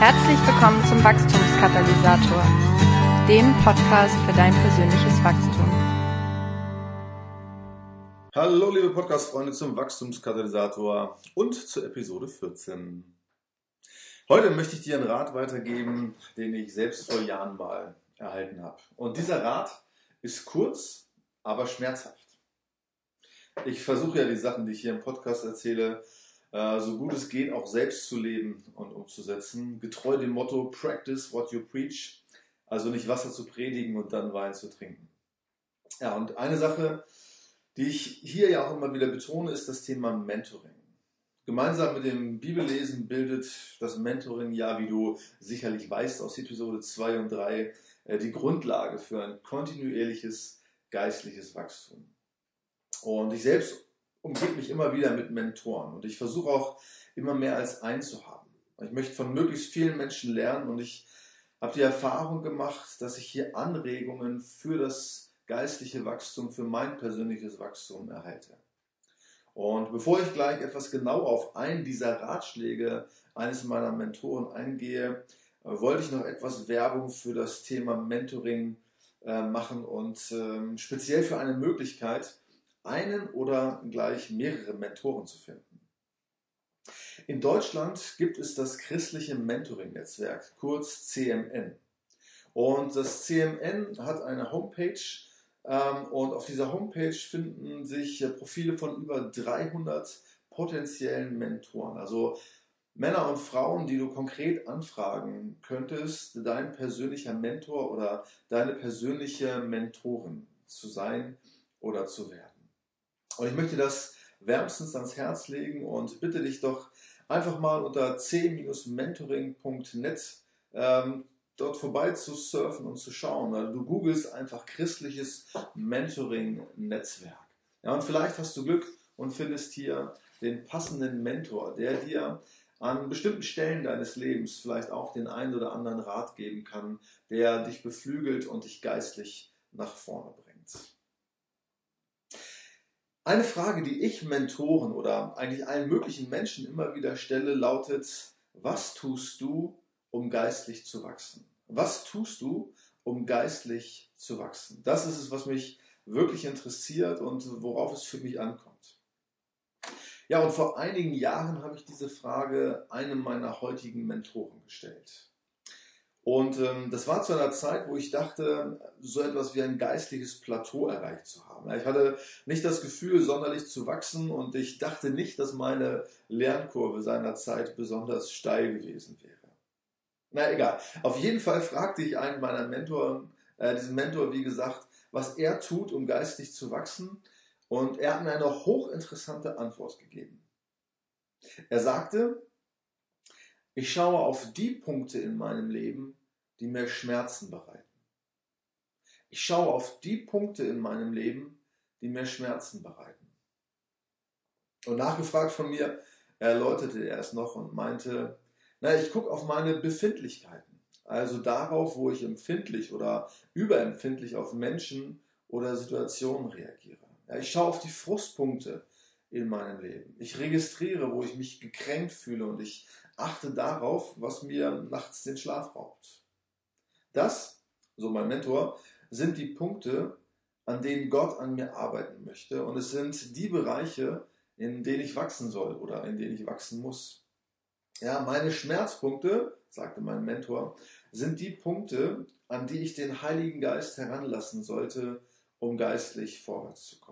Herzlich willkommen zum Wachstumskatalysator, dem Podcast für dein persönliches Wachstum. Hallo liebe Podcast-Freunde zum Wachstumskatalysator und zur Episode 14. Heute möchte ich dir einen Rat weitergeben, den ich selbst vor Jahren mal erhalten habe. Und dieser Rat ist kurz, aber schmerzhaft. Ich versuche ja die Sachen, die ich hier im Podcast erzähle, äh, so gut es geht, auch selbst zu leben und umzusetzen. Getreu dem Motto Practice what you preach. Also nicht Wasser zu predigen und dann Wein zu trinken. Ja, und eine Sache, die ich hier ja auch immer wieder betone, ist das Thema Mentoring. Gemeinsam mit dem Bibellesen bildet das Mentoring ja, wie du sicherlich weißt aus Episode 2 und 3, äh, die Grundlage für ein kontinuierliches geistliches Wachstum. Und ich selbst umgebe mich immer wieder mit Mentoren und ich versuche auch immer mehr als einen zu haben. Ich möchte von möglichst vielen Menschen lernen und ich habe die Erfahrung gemacht, dass ich hier Anregungen für das geistliche Wachstum, für mein persönliches Wachstum erhalte. Und bevor ich gleich etwas genau auf einen dieser Ratschläge eines meiner Mentoren eingehe, äh, wollte ich noch etwas Werbung für das Thema Mentoring äh, machen und ähm, speziell für eine Möglichkeit, einen oder gleich mehrere Mentoren zu finden. In Deutschland gibt es das christliche Mentoring-Netzwerk, kurz CMN. Und das CMN hat eine Homepage ähm, und auf dieser Homepage finden sich Profile von über 300 potenziellen Mentoren. Also Männer und Frauen, die du konkret anfragen könntest, dein persönlicher Mentor oder deine persönliche Mentorin zu sein oder zu werden. Und ich möchte das wärmstens ans Herz legen und bitte dich doch einfach mal unter c-mentoring.net ähm, dort vorbei zu surfen und zu schauen. Also du googelst einfach christliches Mentoring-Netzwerk. Ja, und vielleicht hast du Glück und findest hier den passenden Mentor, der dir an bestimmten Stellen deines Lebens vielleicht auch den einen oder anderen Rat geben kann, der dich beflügelt und dich geistlich nach vorne bringt. Eine Frage, die ich Mentoren oder eigentlich allen möglichen Menschen immer wieder stelle, lautet, was tust du, um geistlich zu wachsen? Was tust du, um geistlich zu wachsen? Das ist es, was mich wirklich interessiert und worauf es für mich ankommt. Ja, und vor einigen Jahren habe ich diese Frage einem meiner heutigen Mentoren gestellt. Und ähm, das war zu einer Zeit, wo ich dachte, so etwas wie ein geistliches Plateau erreicht zu haben. Ich hatte nicht das Gefühl, sonderlich zu wachsen und ich dachte nicht, dass meine Lernkurve seinerzeit besonders steil gewesen wäre. Na egal. Auf jeden Fall fragte ich einen meiner Mentoren, äh, diesen Mentor, wie gesagt, was er tut, um geistig zu wachsen. Und er hat mir eine hochinteressante Antwort gegeben. Er sagte, ich schaue auf die Punkte in meinem Leben, die mir Schmerzen bereiten. Ich schaue auf die Punkte in meinem Leben, die mir Schmerzen bereiten. Und nachgefragt von mir, erläuterte er es noch und meinte, na, ich gucke auf meine Befindlichkeiten, also darauf, wo ich empfindlich oder überempfindlich auf Menschen oder Situationen reagiere. Ja, ich schaue auf die Frustpunkte in meinem Leben. Ich registriere, wo ich mich gekränkt fühle und ich achte darauf, was mir nachts den Schlaf raubt. Das, so mein Mentor, sind die Punkte, an denen Gott an mir arbeiten möchte und es sind die Bereiche, in denen ich wachsen soll oder in denen ich wachsen muss. Ja, meine Schmerzpunkte, sagte mein Mentor, sind die Punkte, an die ich den Heiligen Geist heranlassen sollte, um geistlich vorwärts zu kommen.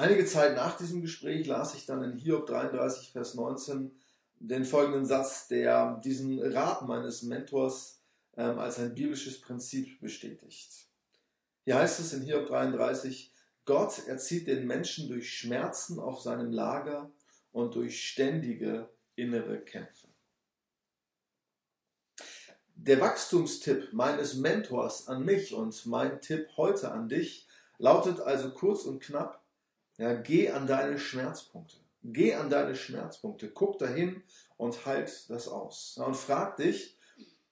Einige Zeit nach diesem Gespräch las ich dann in Hiob 33, Vers 19 den folgenden Satz, der diesen Rat meines Mentors ähm, als ein biblisches Prinzip bestätigt. Hier heißt es in Hiob 33, Gott erzieht den Menschen durch Schmerzen auf seinem Lager und durch ständige innere Kämpfe. Der Wachstumstipp meines Mentors an mich und mein Tipp heute an dich lautet also kurz und knapp, ja, geh an deine Schmerzpunkte. Geh an deine Schmerzpunkte. Guck dahin und halt das aus. Ja, und frag dich,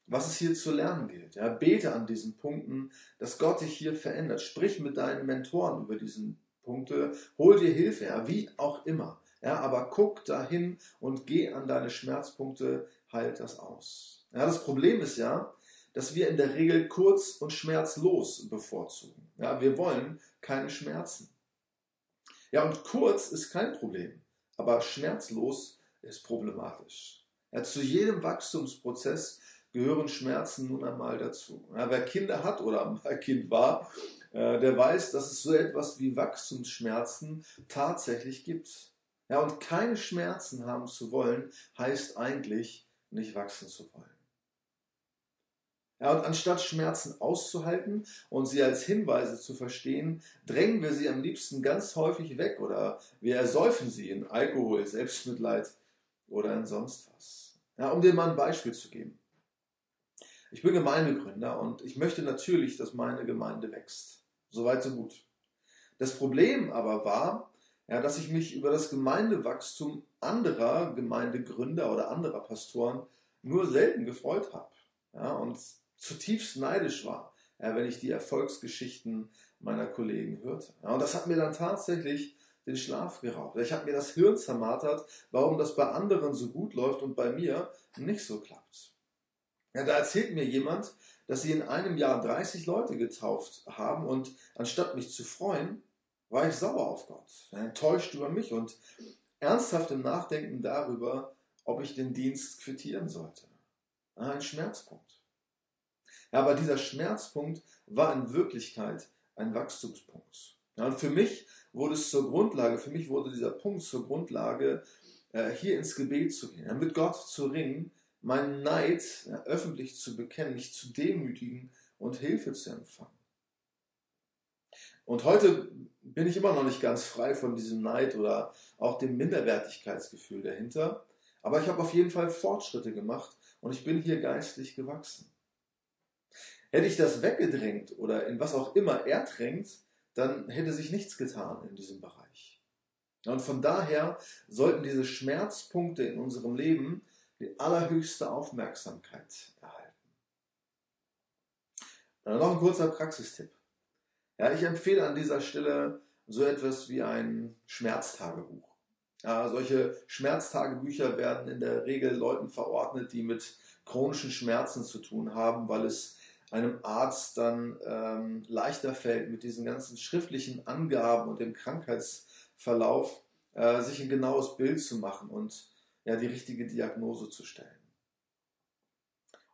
was es hier zu lernen gilt. Ja, bete an diesen Punkten, dass Gott dich hier verändert. Sprich mit deinen Mentoren über diesen Punkte. Hol dir Hilfe, ja, wie auch immer. Ja, aber guck dahin und geh an deine Schmerzpunkte, halt das aus. Ja, das Problem ist ja, dass wir in der Regel kurz und schmerzlos bevorzugen. Ja, wir wollen keine Schmerzen. Ja, und kurz ist kein Problem, aber schmerzlos ist problematisch. Ja, zu jedem Wachstumsprozess gehören Schmerzen nun einmal dazu. Ja, wer Kinder hat oder mal Kind war, äh, der weiß, dass es so etwas wie Wachstumsschmerzen tatsächlich gibt. Ja, und keine Schmerzen haben zu wollen, heißt eigentlich nicht wachsen zu wollen. Ja, und anstatt Schmerzen auszuhalten und sie als Hinweise zu verstehen, drängen wir sie am liebsten ganz häufig weg oder wir ersäufen sie in Alkohol, Selbstmitleid oder in sonst was. Ja, um dir mal ein Beispiel zu geben. Ich bin Gemeindegründer und ich möchte natürlich, dass meine Gemeinde wächst. Soweit, so gut. Das Problem aber war, ja, dass ich mich über das Gemeindewachstum anderer Gemeindegründer oder anderer Pastoren nur selten gefreut habe. Ja, und zutiefst neidisch war, ja, wenn ich die Erfolgsgeschichten meiner Kollegen hörte. Ja, und das hat mir dann tatsächlich den Schlaf geraubt. Ich habe mir das Hirn zermartert, warum das bei anderen so gut läuft und bei mir nicht so klappt. Ja, da erzählt mir jemand, dass sie in einem Jahr 30 Leute getauft haben und anstatt mich zu freuen, war ich sauer auf Gott, enttäuscht über mich und ernsthaft im Nachdenken darüber, ob ich den Dienst quittieren sollte. Ein Schmerzpunkt. Ja, aber dieser Schmerzpunkt war in Wirklichkeit ein Wachstumspunkt. Ja, und für mich wurde es zur Grundlage, für mich wurde dieser Punkt zur Grundlage, äh, hier ins Gebet zu gehen, mit Gott zu ringen, meinen Neid öffentlich zu bekennen, mich zu demütigen und Hilfe zu empfangen. Und heute bin ich immer noch nicht ganz frei von diesem Neid oder auch dem Minderwertigkeitsgefühl dahinter. Aber ich habe auf jeden Fall Fortschritte gemacht und ich bin hier geistlich gewachsen. Hätte ich das weggedrängt oder in was auch immer er drängt, dann hätte sich nichts getan in diesem Bereich. Und von daher sollten diese Schmerzpunkte in unserem Leben die allerhöchste Aufmerksamkeit erhalten. Dann noch ein kurzer Praxistipp. Ja, ich empfehle an dieser Stelle so etwas wie ein Schmerztagebuch. Ja, solche Schmerztagebücher werden in der Regel Leuten verordnet, die mit chronischen Schmerzen zu tun haben, weil es einem Arzt dann ähm, leichter fällt, mit diesen ganzen schriftlichen Angaben und dem Krankheitsverlauf äh, sich ein genaues Bild zu machen und ja, die richtige Diagnose zu stellen.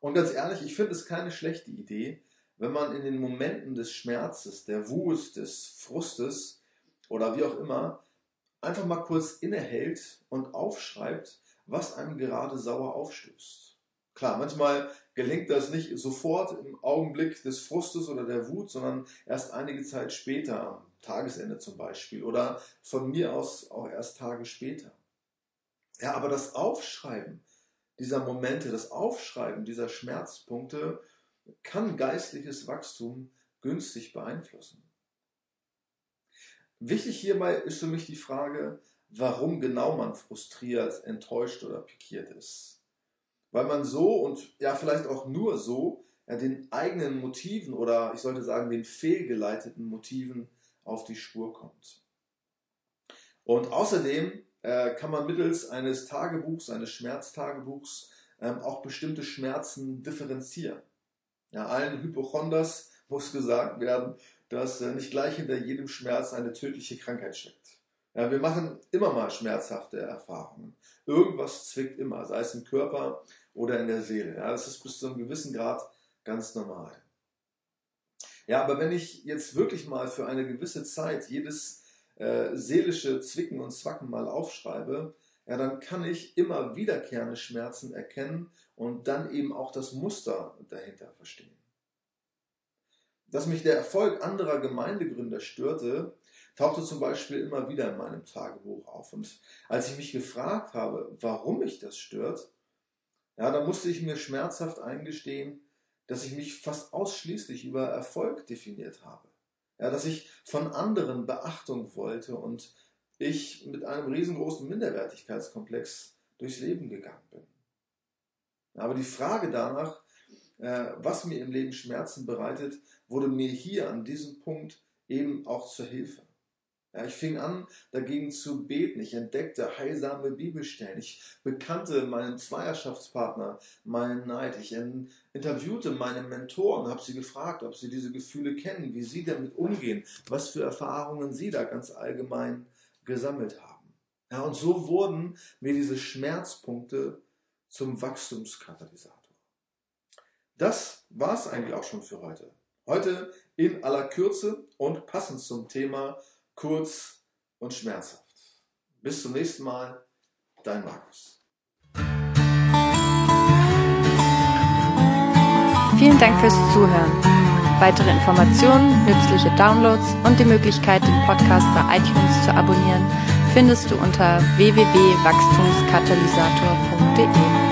Und ganz ehrlich, ich finde es keine schlechte Idee, wenn man in den Momenten des Schmerzes, der Wut, des Frustes oder wie auch immer, einfach mal kurz innehält und aufschreibt, was einem gerade sauer aufstößt. Klar, manchmal gelingt das nicht sofort im Augenblick des Frustes oder der Wut, sondern erst einige Zeit später, am Tagesende zum Beispiel, oder von mir aus auch erst Tage später. Ja, aber das Aufschreiben dieser Momente, das Aufschreiben dieser Schmerzpunkte kann geistliches Wachstum günstig beeinflussen. Wichtig hierbei ist für mich die Frage, warum genau man frustriert, enttäuscht oder pikiert ist weil man so und ja vielleicht auch nur so ja, den eigenen Motiven oder ich sollte sagen den fehlgeleiteten Motiven auf die Spur kommt. Und außerdem äh, kann man mittels eines Tagebuchs, eines Schmerztagebuchs ähm, auch bestimmte Schmerzen differenzieren. Ja, allen Hypochonders muss gesagt werden, dass äh, nicht gleich hinter jedem Schmerz eine tödliche Krankheit steckt. Ja, wir machen immer mal schmerzhafte Erfahrungen. Irgendwas zwickt immer, sei es im Körper oder in der Seele. Ja, das ist bis zu einem gewissen Grad ganz normal. Ja, aber wenn ich jetzt wirklich mal für eine gewisse Zeit jedes äh, seelische Zwicken und Zwacken mal aufschreibe, ja, dann kann ich immer wiederkehrende Schmerzen erkennen und dann eben auch das Muster dahinter verstehen. Dass mich der Erfolg anderer Gemeindegründer störte, tauchte zum Beispiel immer wieder in meinem Tagebuch auf. Und als ich mich gefragt habe, warum mich das stört, ja, da musste ich mir schmerzhaft eingestehen, dass ich mich fast ausschließlich über Erfolg definiert habe. Ja, dass ich von anderen Beachtung wollte und ich mit einem riesengroßen Minderwertigkeitskomplex durchs Leben gegangen bin. Aber die Frage danach, äh, was mir im Leben Schmerzen bereitet, wurde mir hier an diesem Punkt eben auch zur Hilfe. Ja, ich fing an, dagegen zu beten. Ich entdeckte heilsame Bibelstellen. Ich bekannte meinen Zweierschaftspartner, meinen Neid. Ich interviewte meine Mentoren, habe sie gefragt, ob sie diese Gefühle kennen, wie sie damit umgehen, was für Erfahrungen sie da ganz allgemein gesammelt haben. Ja, und so wurden mir diese Schmerzpunkte zum Wachstumskatalysator. Das war es eigentlich auch schon für heute. Heute in aller Kürze und passend zum Thema kurz und schmerzhaft. Bis zum nächsten Mal, dein Markus. Vielen Dank fürs Zuhören. Weitere Informationen, nützliche Downloads und die Möglichkeit, den Podcast bei iTunes zu abonnieren, findest du unter www.wachstumskatalysator.de.